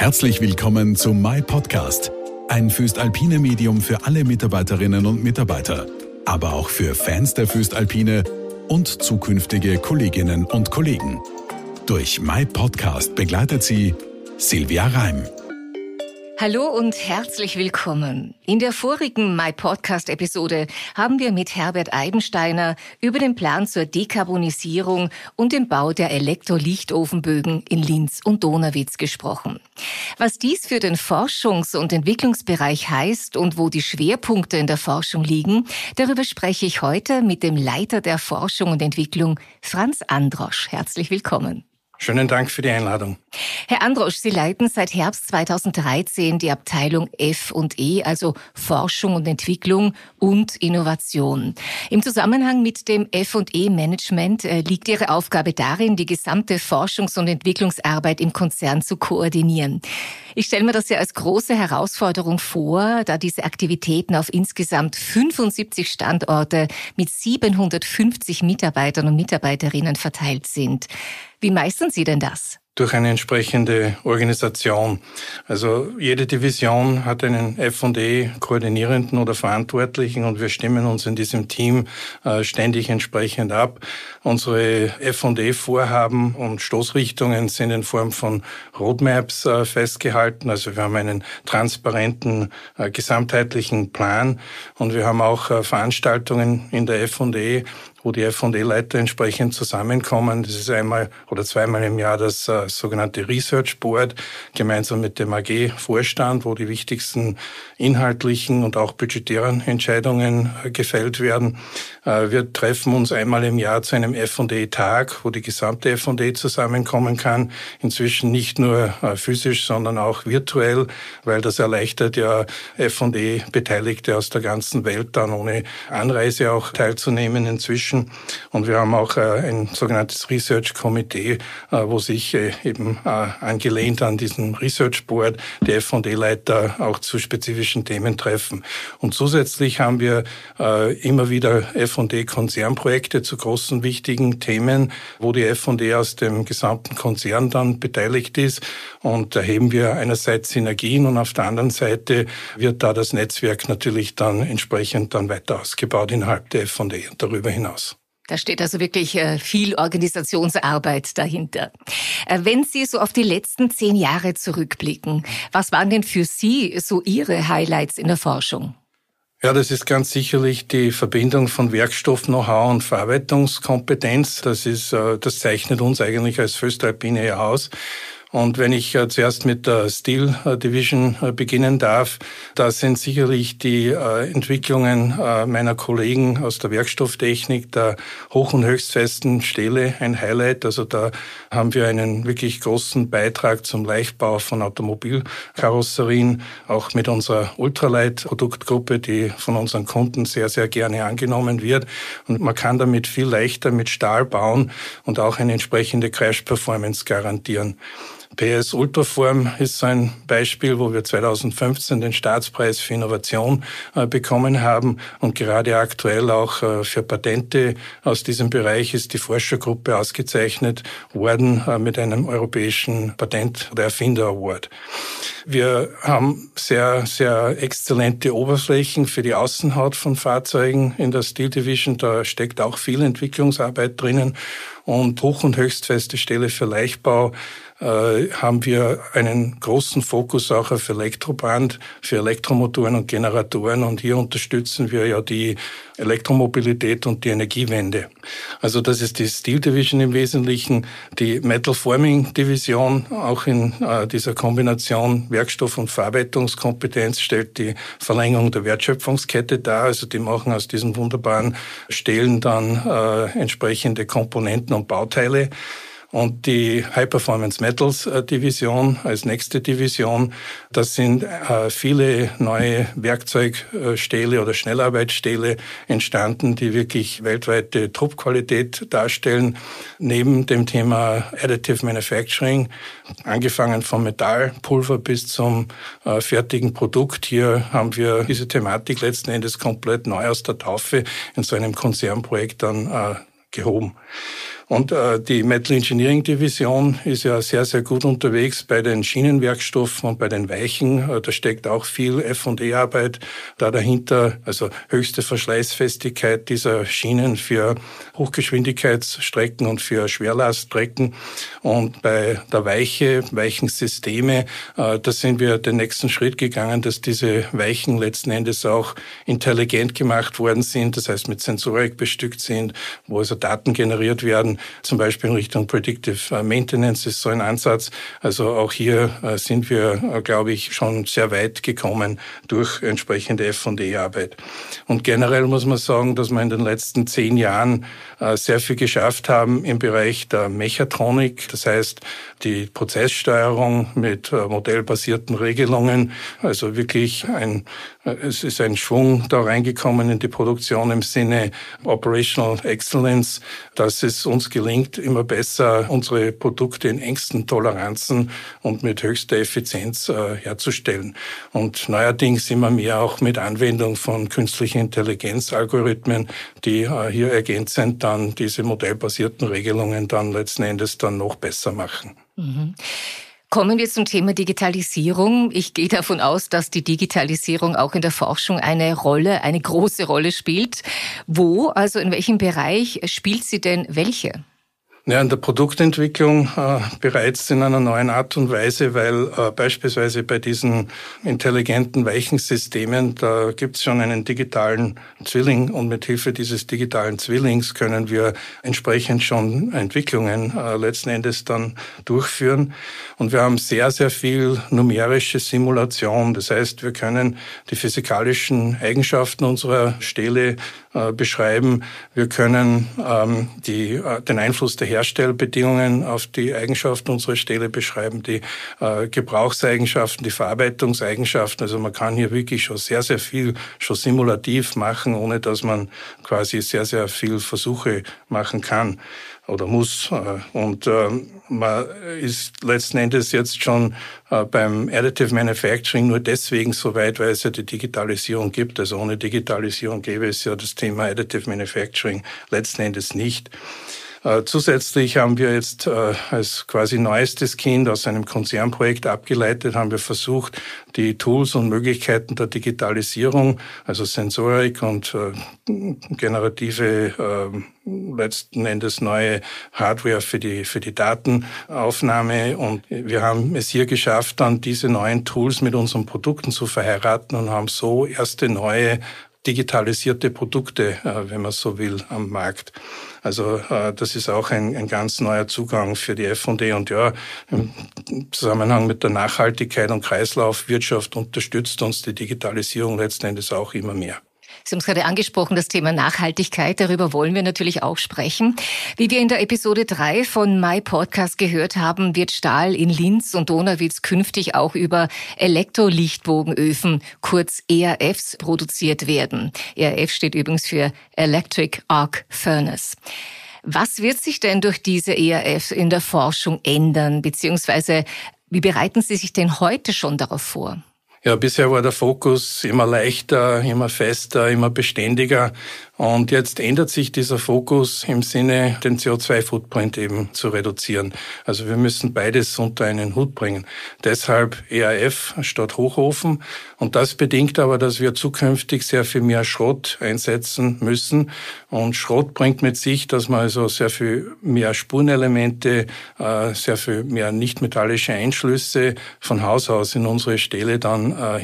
Herzlich willkommen zu My Podcast, ein Füstalpine Medium für alle Mitarbeiterinnen und Mitarbeiter, aber auch für Fans der Füstalpine und zukünftige Kolleginnen und Kollegen. Durch My Podcast begleitet sie Silvia Reim. Hallo und herzlich willkommen. In der vorigen My Podcast Episode haben wir mit Herbert Eibensteiner über den Plan zur Dekarbonisierung und den Bau der Elektrolichtofenbögen in Linz und Donauwitz gesprochen. Was dies für den Forschungs- und Entwicklungsbereich heißt und wo die Schwerpunkte in der Forschung liegen, darüber spreche ich heute mit dem Leiter der Forschung und Entwicklung, Franz Androsch. Herzlich willkommen. Schönen Dank für die Einladung. Herr Androsch, Sie leiten seit Herbst 2013 die Abteilung F&E, also Forschung und Entwicklung und Innovation. Im Zusammenhang mit dem F&E-Management äh, liegt Ihre Aufgabe darin, die gesamte Forschungs- und Entwicklungsarbeit im Konzern zu koordinieren. Ich stelle mir das ja als große Herausforderung vor, da diese Aktivitäten auf insgesamt 75 Standorte mit 750 Mitarbeitern und Mitarbeiterinnen verteilt sind. Wie meistern Sie denn das? durch eine entsprechende Organisation. Also jede Division hat einen F&E Koordinierenden oder Verantwortlichen und wir stimmen uns in diesem Team äh, ständig entsprechend ab. Unsere F&E Vorhaben und Stoßrichtungen sind in Form von Roadmaps äh, festgehalten. Also wir haben einen transparenten äh, gesamtheitlichen Plan und wir haben auch Veranstaltungen in der F&E, wo die F&E-Leiter entsprechend zusammenkommen. Das ist einmal oder zweimal im Jahr das äh, sogenannte Research Board gemeinsam mit dem AG-Vorstand, wo die wichtigsten inhaltlichen und auch budgetären Entscheidungen äh, gefällt werden. Äh, wir treffen uns einmal im Jahr zu einem F&E-Tag, wo die gesamte F&E zusammenkommen kann. Inzwischen nicht nur äh, physisch, sondern auch virtuell, weil das erleichtert ja F&E-Beteiligte aus der ganzen Welt dann ohne Anreise auch teilzunehmen inzwischen Menschen. Und wir haben auch äh, ein sogenanntes Research Komitee, äh, wo sich äh, eben angelehnt an diesen Research Board die F&E-Leiter auch zu spezifischen Themen treffen. Und zusätzlich haben wir immer wieder F&E-Konzernprojekte zu großen wichtigen Themen, wo die F&E aus dem gesamten Konzern dann beteiligt ist. Und da heben wir einerseits Synergien und auf der anderen Seite wird da das Netzwerk natürlich dann entsprechend dann weiter ausgebaut innerhalb der F&E und darüber hinaus. Da steht also wirklich äh, viel Organisationsarbeit dahinter. Äh, wenn Sie so auf die letzten zehn Jahre zurückblicken, was waren denn für Sie so Ihre Highlights in der Forschung? Ja, das ist ganz sicherlich die Verbindung von Werkstoff, Know-how und Verarbeitungskompetenz. Das ist, äh, das zeichnet uns eigentlich als Föstalpine aus. Und wenn ich äh, zuerst mit der Steel äh, Division äh, beginnen darf, da sind sicherlich die Entwicklungen meiner Kollegen aus der Werkstofftechnik der hoch- und höchstfesten Stähle ein Highlight. Also da haben wir einen wirklich großen Beitrag zum Leichtbau von Automobilkarosserien, auch mit unserer Ultralight-Produktgruppe, die von unseren Kunden sehr, sehr gerne angenommen wird. Und man kann damit viel leichter mit Stahl bauen und auch eine entsprechende Crash-Performance garantieren. PS Ultraform ist so ein Beispiel, wo wir 2015 den Staatspreis für Innovation äh, bekommen haben und gerade aktuell auch äh, für Patente aus diesem Bereich ist die Forschergruppe ausgezeichnet worden äh, mit einem europäischen Patent- oder Erfinder Award. Wir haben sehr, sehr exzellente Oberflächen für die Außenhaut von Fahrzeugen in der Steel Division. Da steckt auch viel Entwicklungsarbeit drinnen und hoch- und höchstfeste Stelle für Leichtbau äh, haben wir einen großen Fokus auch auf Elektroband für Elektromotoren und Generatoren und hier unterstützen wir ja die Elektromobilität und die Energiewende. Also das ist die Steel Division im Wesentlichen, die Metal Forming Division, auch in äh, dieser Kombination Werkstoff- und Verarbeitungskompetenz stellt die Verlängerung der Wertschöpfungskette dar. Also die machen aus diesen wunderbaren Stählen dann äh, entsprechende Komponenten und Bauteile. Und die High Performance Metals äh, Division als nächste Division, das sind äh, viele neue Werkzeugstähle oder Schnellarbeitsstähle entstanden, die wirklich weltweite Top-Qualität darstellen. Neben dem Thema Additive Manufacturing, angefangen vom Metallpulver bis zum äh, fertigen Produkt. Hier haben wir diese Thematik letzten Endes komplett neu aus der Taufe in so einem Konzernprojekt dann gehoben. Und äh, die Metal Engineering Division ist ja sehr, sehr gut unterwegs bei den Schienenwerkstoffen und bei den Weichen. Äh, da steckt auch viel F&E-Arbeit da dahinter, also höchste Verschleißfestigkeit dieser Schienen für Hochgeschwindigkeitsstrecken und für Schwerlaststrecken. Und bei der Weiche, Weichensysteme, äh, da sind wir den nächsten Schritt gegangen, dass diese Weichen letzten Endes auch intelligent gemacht worden sind, das heißt mit Sensorik bestückt sind, wo also Daten generiert werden zum Beispiel in Richtung Predictive äh, Maintenance ist so ein Ansatz. Also auch hier äh, sind wir, äh, glaube ich, schon sehr weit gekommen durch entsprechende F&E-Arbeit. Und generell muss man sagen, dass wir in den letzten zehn Jahren sehr viel geschafft haben im Bereich der Mechatronik. Das heißt, die Prozesssteuerung mit modellbasierten Regelungen. Also wirklich ein, es ist ein Schwung da reingekommen in die Produktion im Sinne Operational Excellence, dass es uns gelingt, immer besser unsere Produkte in engsten Toleranzen und mit höchster Effizienz äh, herzustellen. Und neuerdings immer mehr auch mit Anwendung von künstlicher Intelligenz Algorithmen, die äh, hier ergänzend dann diese modellbasierten Regelungen dann letzten Endes dann noch besser machen. Mhm. Kommen wir zum Thema Digitalisierung. Ich gehe davon aus, dass die Digitalisierung auch in der Forschung eine Rolle, eine große Rolle spielt. Wo, also in welchem Bereich spielt sie denn welche? Ja, in der Produktentwicklung äh, bereits in einer neuen Art und Weise, weil äh, beispielsweise bei diesen intelligenten Weichensystemen, da gibt es schon einen digitalen Zwilling und mit Hilfe dieses digitalen Zwillings können wir entsprechend schon Entwicklungen äh, letzten Endes dann durchführen. Und wir haben sehr, sehr viel numerische Simulation. Das heißt, wir können die physikalischen Eigenschaften unserer Stähle äh, beschreiben. Wir können ähm, die, äh, den Einfluss der Herstellbedingungen auf die Eigenschaften unserer Stähle beschreiben, die äh, Gebrauchseigenschaften, die Verarbeitungseigenschaften. Also man kann hier wirklich schon sehr, sehr viel schon simulativ machen, ohne dass man quasi sehr, sehr viel Versuche machen kann oder muss. Äh, und ähm, man ist letzten Endes jetzt schon äh, beim Additive Manufacturing nur deswegen so weit, weil es ja die Digitalisierung gibt. Also ohne Digitalisierung gäbe es ja das Thema Additive Manufacturing letzten Endes nicht. Äh, zusätzlich haben wir jetzt äh, als quasi neuestes Kind aus einem Konzernprojekt abgeleitet, haben wir versucht, die Tools und Möglichkeiten der Digitalisierung, also Sensorik und äh, generative letzten Endes neue Hardware für die, für die Datenaufnahme. Und wir haben es hier geschafft, dann diese neuen Tools mit unseren Produkten zu verheiraten und haben so erste neue digitalisierte Produkte, wenn man so will, am Markt. Also äh, das ist auch ein, ein ganz neuer Zugang für die F&E und ja, im Zusammenhang mit der Nachhaltigkeit und Kreislaufwirtschaft unterstützt uns die Digitalisierung letzten Endes auch immer mehr. Sie haben es gerade angesprochen, das Thema Nachhaltigkeit. Darüber wollen wir natürlich auch sprechen. Wie wir in der Episode 3 von My Podcast gehört haben, wird Stahl in Linz und Donauwitz künftig auch über Elektrolichtbogenöfen, kurz ERFs, produziert werden. ERF steht übrigens für Electric Arc Furnace. Was wird sich denn durch diese ERFs in der Forschung ändern, beziehungsweise wie bereiten Sie sich denn heute schon darauf vor? Ja, bisher war der Fokus immer leichter, immer fester, immer beständiger. Und jetzt ändert sich dieser Fokus im Sinne, den CO2-Footprint eben zu reduzieren. Also wir müssen beides unter einen Hut bringen. Deshalb EAF statt Hochofen. Und das bedingt aber, dass wir zukünftig sehr viel mehr Schrott einsetzen müssen. Und Schrott bringt mit sich, dass man also sehr viel mehr Spurenelemente, äh, sehr viel mehr nichtmetallische Einschlüsse von Haus aus in unsere Stähle dann äh,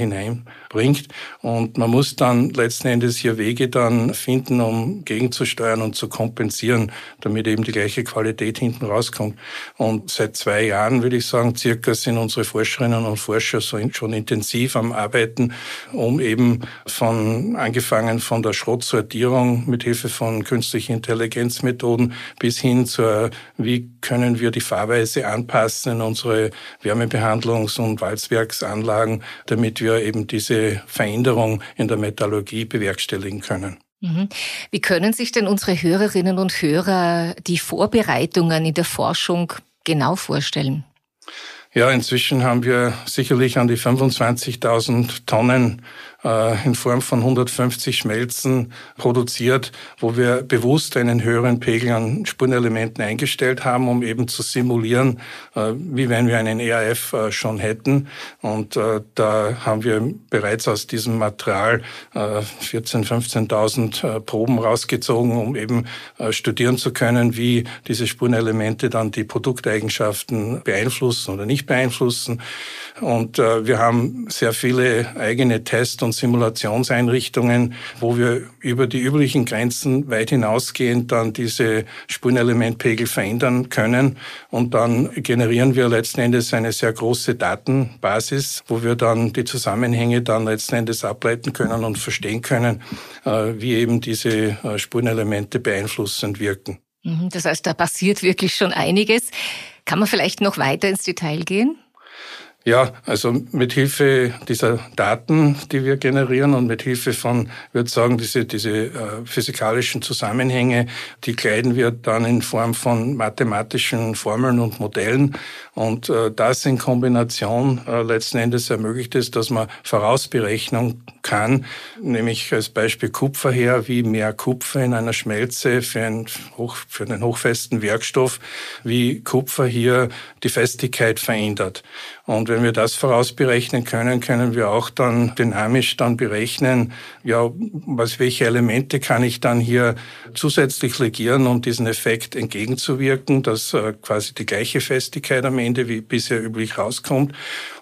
hineinbringt. Und man muss dann letzten Endes hier Wege dann finden, um gegenzusteuern und zu kompensieren, damit eben die gleiche Qualität hinten rauskommt. Und seit zwei Jahren, würde ich sagen, circa sind unsere Forscherinnen und Forscher schon intensiv am Arbeiten, um eben von, angefangen von der Schrottsortierung mit Hilfe von künstlichen Intelligenzmethoden bis hin zur, wie können wir die Fahrweise anpassen in unsere Wärmebehandlungs- und Walzwerksanlagen, damit wir eben diese Veränderung in der Metallurgie bewerkstelligen können. Mhm. Wie können sich denn unsere Hörerinnen und Hörer die Vorbereitungen in der Forschung genau vorstellen? Ja, inzwischen haben wir sicherlich an die 25.000 Tonnen in Form von 150 Schmelzen produziert, wo wir bewusst einen höheren Pegel an Spurenelementen eingestellt haben, um eben zu simulieren, äh, wie wenn wir einen ERF äh, schon hätten. Und da haben wir bereits aus diesem Material 14.000, 15.000 Proben rausgezogen, um eben studieren zu können, wie diese Spurenelemente dann die Produkteigenschaften beeinflussen oder nicht beeinflussen. Und wir haben sehr viele eigene Test- und Simulationseinrichtungen, wo wir über die üblichen Grenzen weit hinausgehend dann diese Spurenelementpegel verändern können. Und dann generieren wir letzten Endes eine sehr große Datenbasis, wo wir dann die Zusammenhänge dann letzten Endes ableiten können und verstehen können, äh, wie eben diese äh, Spurenelemente beeinflussend wirken. Mhm, das heißt, da passiert wirklich schon einiges. Kann man vielleicht noch weiter ins Detail gehen? Ja, also mit Hilfe dieser Daten, die wir generieren und mit Hilfe von, würde sagen, diese, diese äh, physikalischen Zusammenhänge, die kleiden wir dann in Form von mathematischen Formeln und Modellen. Und äh, das in Kombination äh, letzten Endes ermöglicht es, dass man Vorausberechnung kann, nämlich als Beispiel Kupfer her, wie mehr Kupfer in einer Schmelze für, ein hoch, für einen hochfesten Werkstoff, wie Kupfer hier die Festigkeit verändert. Und wenn wir das vorausberechnen können, können wir auch dann dynamisch dann berechnen, ja, was, welche Elemente kann ich dann hier zusätzlich legieren, um diesen Effekt entgegenzuwirken, dass äh, quasi die gleiche Festigkeit am Ende wie bisher üblich rauskommt.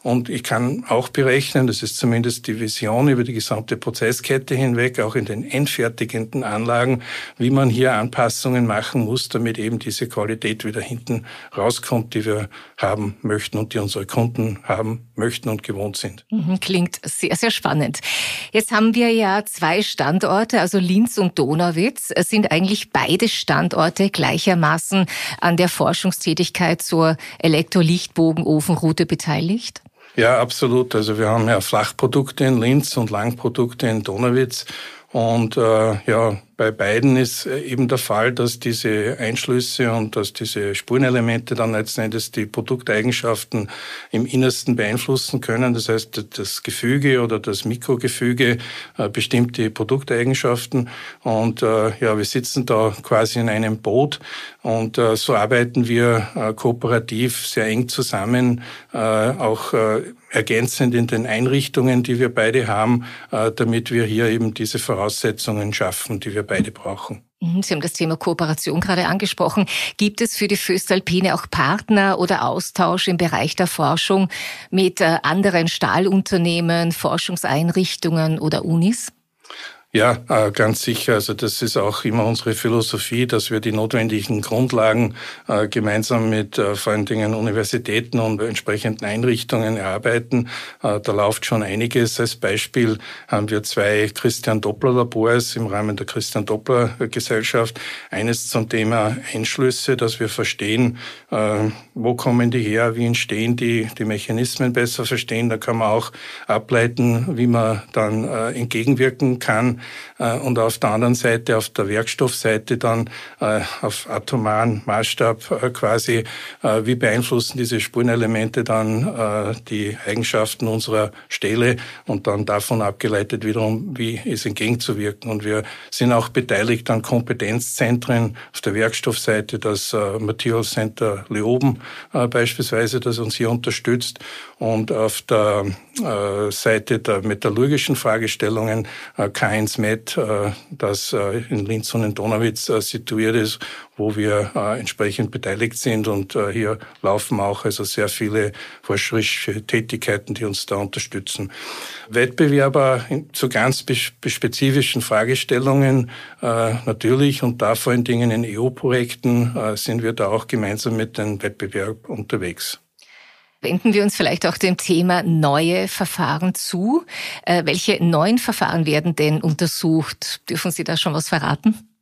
Und ich kann auch berechnen, das ist zumindest die Vision über die gesamte Prozesskette hinweg, auch in den endfertigenden Anlagen, wie man hier Anpassungen machen muss, damit eben diese Qualität wieder hinten rauskommt, die wir haben möchten und die unsere Kunden haben möchten und gewohnt sind. Mhm, klingt sehr, sehr spannend. Jetzt haben wir ja zwei Standorte, also Linz und Donauwitz. Sind eigentlich beide Standorte gleichermaßen an der Forschungstätigkeit zur Elektrolichtbogenofenroute beteiligt? Ja, absolut. Also wir haben ja Flachprodukte in Linz und Langprodukte in Donauwitz. Und äh, ja, bei beiden ist äh, eben der Fall, dass diese Einschlüsse und dass diese Spurenelemente dann letzten Endes die Produkteigenschaften im Innersten beeinflussen können. Das heißt, das Gefüge oder das Mikrogefüge äh, bestimmt die Produkteigenschaften. Und äh, ja, wir sitzen da quasi in einem Boot und so arbeiten wir kooperativ sehr eng zusammen, auch ergänzend in den Einrichtungen, die wir beide haben, damit wir hier eben diese Voraussetzungen schaffen, die wir beide brauchen. Mhm, Sie haben das Thema Kooperation gerade angesprochen. Gibt es für die Föstalpine auch Partner oder Austausch im Bereich der Forschung mit äh, anderen Stahlunternehmen, Forschungseinrichtungen oder Unis? Ja, äh, ganz sicher. Also das ist auch immer unsere Philosophie, dass wir die notwendigen Grundlagen äh, gemeinsam mit äh, vor allen Dingen Universitäten und entsprechenden Einrichtungen erarbeiten. Da läuft schon einiges. Als Beispiel haben wir zwei Christian Doppler Labors im Rahmen der Christian Doppler Gesellschaft. Eines zum Thema Einschlüsse, dass wir verstehen, wo kommen die her, wie entstehen die, die Mechanismen besser verstehen. Da kann man auch ableiten, wie man dann entgegenwirken kann äh, und auf der anderen Seite, auf der Werkstoffseite dann äh, auf atomaren Maßstab äh, quasi, wie beeinflussen diese Spurenelemente dann die Eigenschaften unserer Stähle und dann davon abgeleitet wiederum, wie es entgegenzuwirken. Und wir sind auch beteiligt an Kompetenzzentren auf der Werkstoffseite, das Material Center Leoben beispielsweise, das uns hier unterstützt. Und auf der Seite der metallurgischen Fragestellungen K1 Met, äh, das äh, in Linz und in Donauwitz äh, situiert ist, wo wir entsprechend beteiligt sind. Und hier laufen auch also sehr viele forscherische Tätigkeiten, die uns da unterstützen. Wettbewerber zu ganz spezifischen Fragestellungen natürlich und da vor allen Dingen in EU-Projekten sind wir da auch gemeinsam mit den Wettbewerb unterwegs. Wenden wir uns vielleicht auch dem Thema neue Verfahren zu. Äh, welche neuen Verfahren werden denn untersucht? Dürfen Sie da schon was verraten?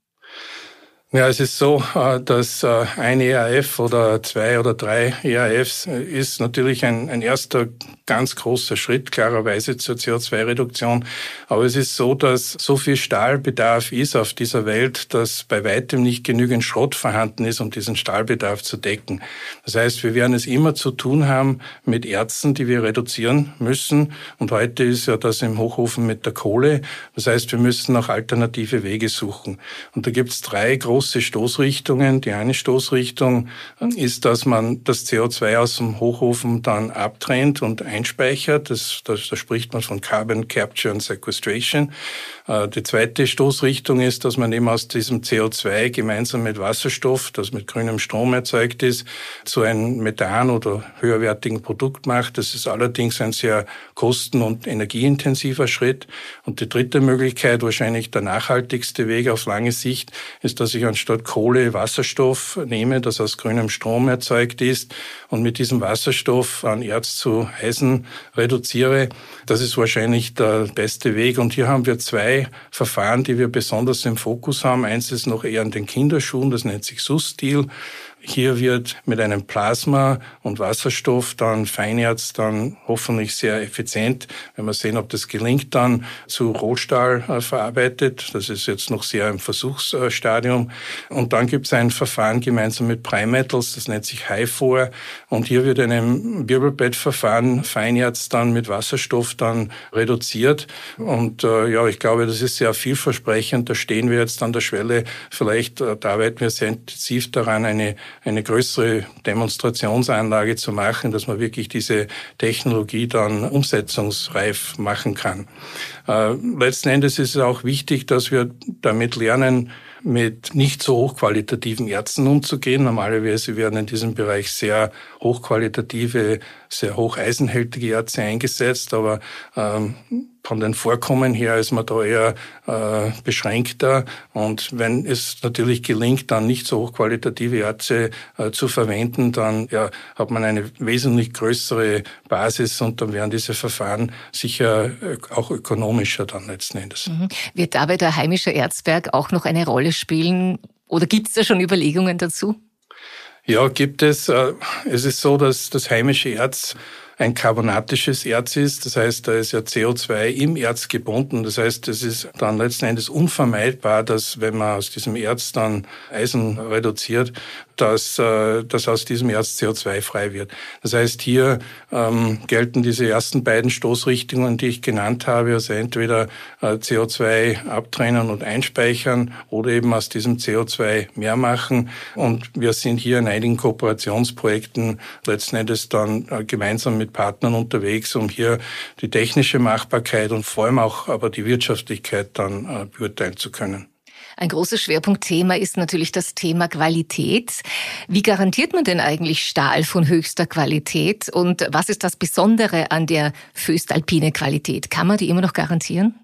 Ja, es ist so, äh, dass äh, ein ERF oder zwei oder drei ERFs äh, ist natürlich ein, ein erster ganz großer Schritt, klarerweise zur CO2-Reduktion. Aber es ist so, dass so viel Stahlbedarf ist auf dieser Welt, dass bei weitem nicht genügend Schrott vorhanden ist, um diesen Stahlbedarf zu decken. Das heißt, wir werden es immer zu tun haben mit Erzen, die wir reduzieren müssen. Und heute ist ja das im Hochofen mit der Kohle. Das heißt, wir müssen auch alternative Wege suchen. Und da gibt es drei große große Stoßrichtungen. Die eine Stoßrichtung ist, dass man das CO2 aus dem Hochofen dann abtrennt und einspeichert. Das, das, da spricht man von Carbon Capture and Sequestration. Äh, die zweite Stoßrichtung ist, dass man eben aus diesem CO2 gemeinsam mit Wasserstoff, das mit grünem Strom erzeugt ist, zu einem Methan oder höherwertigen Produkt macht. Das ist allerdings ein sehr kosten- und energieintensiver Schritt. Und die dritte Möglichkeit, wahrscheinlich der nachhaltigste Weg auf lange Sicht, ist, dass ich anstatt Kohle Wasserstoff nehme, das aus grünem Strom erzeugt ist und mit diesem Wasserstoff an Erz zu Eisen reduziere. Das ist wahrscheinlich der beste Weg. Und hier haben wir zwei Verfahren, die wir besonders im Fokus haben. Eins ist noch eher an den Kinderschuhen, das nennt sich SUS-Stil. Hier wird mit einem Plasma und Wasserstoff dann Feinerz dann hoffentlich sehr effizient, wenn wir sehen, ob das gelingt, dann zu Rohstahl äh, verarbeitet. Das ist jetzt noch sehr im Versuchsstadium. Und dann gibt es ein Verfahren gemeinsam mit Primetals, das nennt sich HIFOR. Und hier wird in einem Wirbelbettverfahren Feinerz dann mit Wasserstoff dann reduziert. Und äh, ja, ich glaube, das ist sehr vielversprechend. Da stehen wir jetzt an der Schwelle. Vielleicht äh, da arbeiten wir sehr intensiv daran, eine eine größere Demonstrationsanlage zu machen, dass man wirklich diese Technologie dann umsetzungsreif machen kann. Äh, letzten Endes ist es auch wichtig, dass wir damit lernen, mit nicht so hochqualitativen Ärzten umzugehen. Normalerweise werden in diesem Bereich sehr hochqualitative, sehr hocheisenhältige Ärzte eingesetzt, aber ähm, von den Vorkommen her ist man da eher äh, beschränkter. Und wenn es natürlich gelingt, dann nicht so hochqualitative Ärzte äh, zu verwenden, dann ja, hat man eine wesentlich größere Basis und dann werden diese Verfahren sicher äh, auch ökonomischer dann letzten Endes. Mhm. Wird dabei der heimische Erzberg auch noch eine Rolle spielen oder gibt es da schon Überlegungen dazu? Ja, gibt es. Äh, es ist so, dass das heimische Erz ein carbonatisches Erz ist. Das heißt, da ist ja CO2 im Erz gebunden. Das heißt, es ist dann letzten Endes unvermeidbar, dass wenn man aus diesem Erz dann Eisen reduziert, dass, äh, dass aus diesem Erz CO2 frei wird. Das heißt, hier ähm, gelten diese ersten beiden Stoßrichtungen, die ich genannt habe, also entweder äh, CO2 abtrennen und einspeichern oder eben aus diesem CO2 mehr machen. Und wir sind hier in einigen Kooperationsprojekten letzten Endes dann äh, gemeinsam mit Partnern unterwegs, um hier die technische Machbarkeit und vor allem auch aber die Wirtschaftlichkeit dann äh, beurteilen zu können. Ein großes Schwerpunktthema ist natürlich das Thema Qualität. Wie garantiert man denn eigentlich Stahl von höchster Qualität? Und was ist das Besondere an der föstalpine Qualität? Kann man die immer noch garantieren?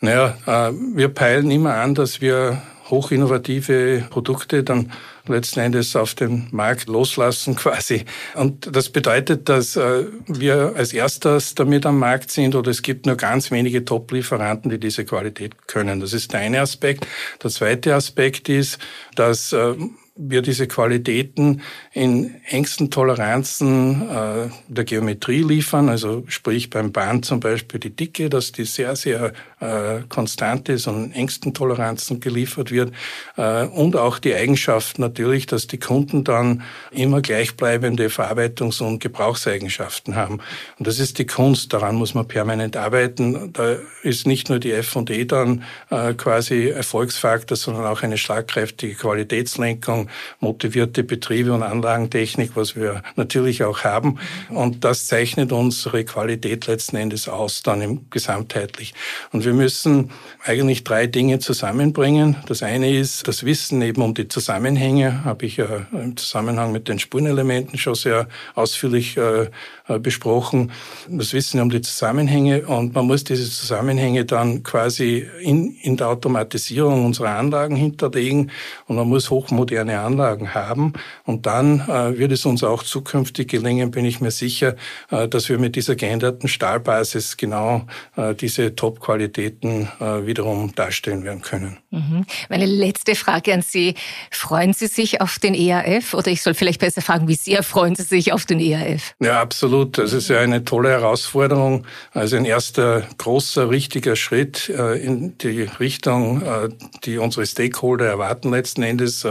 Naja, äh, wir peilen immer an, dass wir hochinnovative Produkte dann letzten Endes auf den Markt loslassen quasi. Und das bedeutet, dass äh, wir als erstes damit am Markt sind oder es gibt nur ganz wenige Top-Lieferanten, die diese Qualität können. Das ist der eine Aspekt. Der zweite Aspekt ist, dass äh, wir diese Qualitäten in engsten Toleranzen äh, der Geometrie liefern, also sprich beim Band zum Beispiel die Dicke, dass die sehr, sehr äh, konstant ist und engsten Toleranzen geliefert wird äh, und auch die Eigenschaft natürlich, dass die Kunden dann immer gleichbleibende Verarbeitungs- und Gebrauchseigenschaften haben. Und das ist die Kunst, daran muss man permanent arbeiten. Da ist nicht nur die F&E dann äh, quasi Erfolgsfaktor, sondern auch eine schlagkräftige Qualitätslenkung, motivierte Betriebe und Anlagentechnik, was wir natürlich auch haben. Und das zeichnet unsere Qualität letzten Endes aus, dann im gesamtheitlich. Und wir müssen eigentlich drei Dinge zusammenbringen. Das eine ist das Wissen eben um die Zusammenhänge, habe ich ja im Zusammenhang mit den Spurenelementen schon sehr ausführlich äh, äh, besprochen. Das Wissen um die Zusammenhänge und man muss diese Zusammenhänge dann quasi in, in der Automatisierung unserer Anlagen hinterlegen und man muss hochmoderne moderne Anlagen haben. Und dann äh, wird es uns auch zukünftig gelingen, bin ich mir sicher, äh, dass wir mit dieser geänderten Stahlbasis genau äh, diese Top-Qualitäten äh, wiederum darstellen werden können. Mhm. Meine letzte Frage an Sie. Freuen Sie sich auf den ERF? Oder ich soll vielleicht besser fragen, wie sehr freuen Sie sich auf den ERF? Ja, absolut. Das ist ja eine tolle Herausforderung. Also ein erster großer, richtiger Schritt äh, in die Richtung, äh, die unsere Stakeholder erwarten letzten Endes,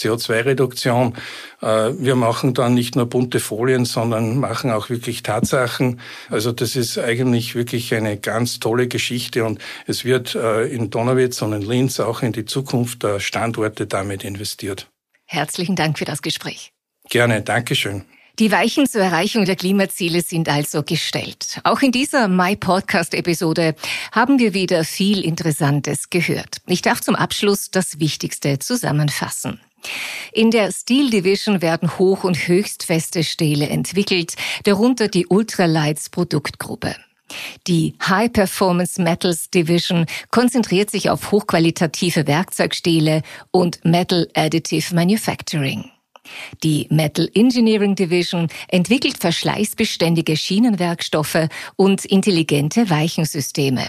CO2-Reduktion. Wir machen dann nicht nur bunte Folien, sondern machen auch wirklich Tatsachen. Also das ist eigentlich wirklich eine ganz tolle Geschichte und es wird in Donauwitz und in Linz auch in die Zukunft der Standorte damit investiert. Herzlichen Dank für das Gespräch. Gerne, Dankeschön. Die Weichen zur Erreichung der Klimaziele sind also gestellt. Auch in dieser My Podcast Episode haben wir wieder viel Interessantes gehört. Ich darf zum Abschluss das Wichtigste zusammenfassen. In der Steel Division werden hoch- und höchstfeste Stähle entwickelt, darunter die Ultralights Produktgruppe. Die High Performance Metals Division konzentriert sich auf hochqualitative Werkzeugstähle und Metal Additive Manufacturing. Die Metal Engineering Division entwickelt verschleißbeständige Schienenwerkstoffe und intelligente Weichensysteme.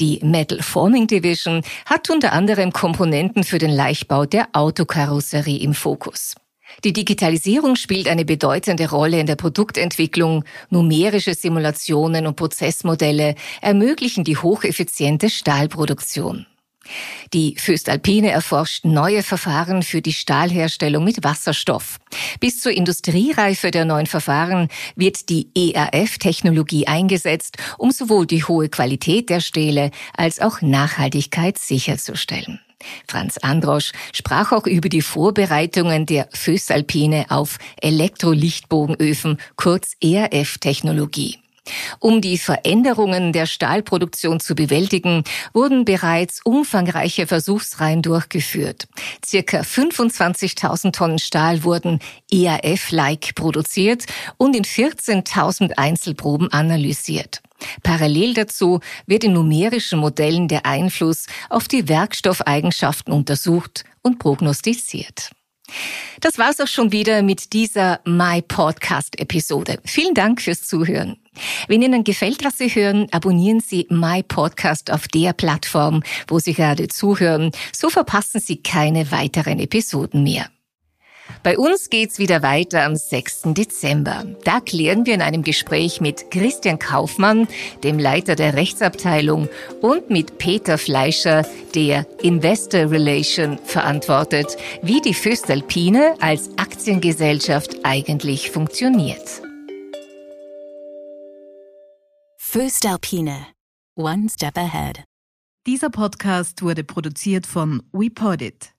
Die Metal Forming Division hat unter anderem Komponenten für den Leichtbau der Autokarosserie im Fokus. Die Digitalisierung spielt eine bedeutende Rolle in der Produktentwicklung. Numerische Simulationen und Prozessmodelle ermöglichen die hocheffiziente Stahlproduktion. Die Föstalpine erforscht neue Verfahren für die Stahlherstellung mit Wasserstoff. Bis zur Industriereife der neuen Verfahren wird die ERF-Technologie eingesetzt, um sowohl die hohe Qualität der Stähle als auch Nachhaltigkeit sicherzustellen. Franz Androsch sprach auch über die Vorbereitungen der Föstalpine auf Elektrolichtbogenöfen, kurz ERF-Technologie. Um die Veränderungen der Stahlproduktion zu bewältigen, wurden bereits umfangreiche Versuchsreihen durchgeführt. Circa 25.000 Tonnen Stahl wurden EAF-like produziert und in 14.000 Einzelproben analysiert. Parallel dazu wird in numerischen Modellen der Einfluss auf die Werkstoffeigenschaften untersucht und prognostiziert. Das war's auch schon wieder mit dieser My Podcast Episode. Vielen Dank fürs Zuhören. Wenn Ihnen gefällt, was Sie hören, abonnieren Sie My Podcast auf der Plattform, wo Sie gerade zuhören. So verpassen Sie keine weiteren Episoden mehr. Bei uns geht's wieder weiter am 6. Dezember. Da klären wir in einem Gespräch mit Christian Kaufmann, dem Leiter der Rechtsabteilung, und mit Peter Fleischer, der Investor Relation verantwortet, wie die Föstalpine als Aktiengesellschaft eigentlich funktioniert. Föstalpine. One step ahead. Dieser Podcast wurde produziert von WePodit.